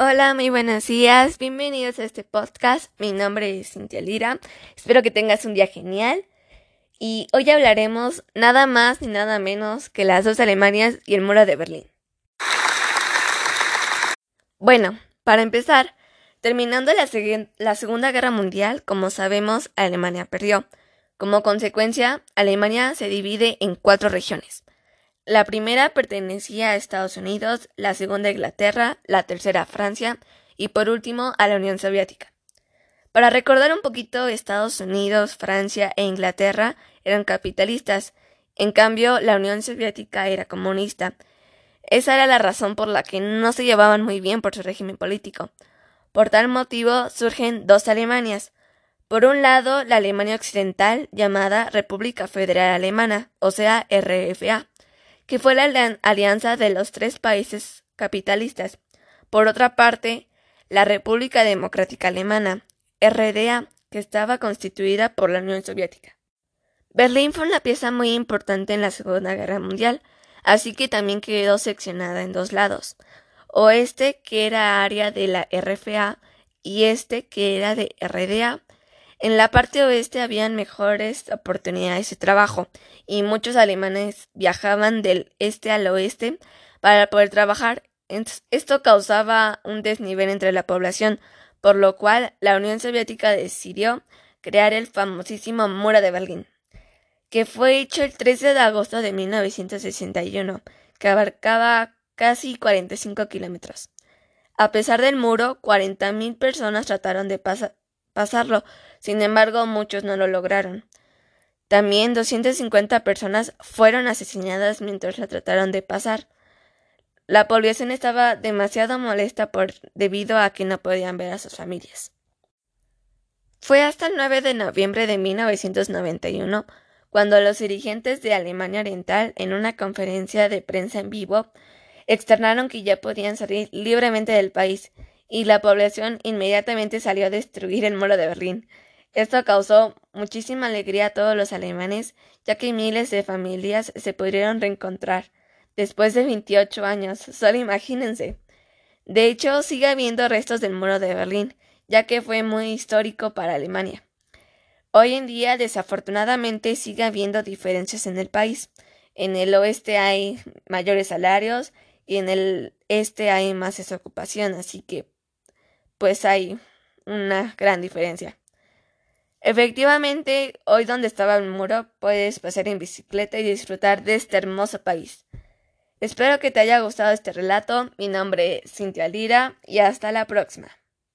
Hola, muy buenos días, bienvenidos a este podcast. Mi nombre es Cintia Lira. Espero que tengas un día genial. Y hoy hablaremos nada más ni nada menos que las dos Alemanias y el muro de Berlín. Bueno, para empezar, terminando la, la Segunda Guerra Mundial, como sabemos, Alemania perdió. Como consecuencia, Alemania se divide en cuatro regiones. La primera pertenecía a Estados Unidos, la segunda a Inglaterra, la tercera a Francia y por último a la Unión Soviética. Para recordar un poquito, Estados Unidos, Francia e Inglaterra eran capitalistas, en cambio la Unión Soviética era comunista. Esa era la razón por la que no se llevaban muy bien por su régimen político. Por tal motivo surgen dos Alemanias. Por un lado, la Alemania Occidental, llamada República Federal Alemana, o sea, RFA, que fue la alianza de los tres países capitalistas. Por otra parte, la República Democrática Alemana, RDA, que estaba constituida por la Unión Soviética. Berlín fue una pieza muy importante en la Segunda Guerra Mundial, así que también quedó seccionada en dos lados, oeste, que era área de la RFA, y este, que era de RDA, en la parte oeste habían mejores oportunidades de trabajo y muchos alemanes viajaban del este al oeste para poder trabajar. Esto causaba un desnivel entre la población, por lo cual la Unión Soviética decidió crear el famosísimo Muro de Berlín, que fue hecho el 13 de agosto de 1961, que abarcaba casi 45 kilómetros. A pesar del muro, 40.000 personas trataron de pasarlo, sin embargo, muchos no lo lograron. También 250 personas fueron asesinadas mientras la trataron de pasar. La población estaba demasiado molesta por debido a que no podían ver a sus familias. Fue hasta el 9 de noviembre de 1991 cuando los dirigentes de Alemania Oriental, en una conferencia de prensa en vivo, externaron que ya podían salir libremente del país, y la población inmediatamente salió a destruir el muro de Berlín. Esto causó muchísima alegría a todos los alemanes, ya que miles de familias se pudieron reencontrar después de 28 años, solo imagínense. De hecho, sigue habiendo restos del muro de Berlín, ya que fue muy histórico para Alemania. Hoy en día, desafortunadamente, sigue habiendo diferencias en el país. En el oeste hay mayores salarios y en el este hay más desocupación, así que pues hay una gran diferencia. Efectivamente, hoy donde estaba el muro puedes pasar en bicicleta y disfrutar de este hermoso país. Espero que te haya gustado este relato. Mi nombre es Cintia Lira y hasta la próxima.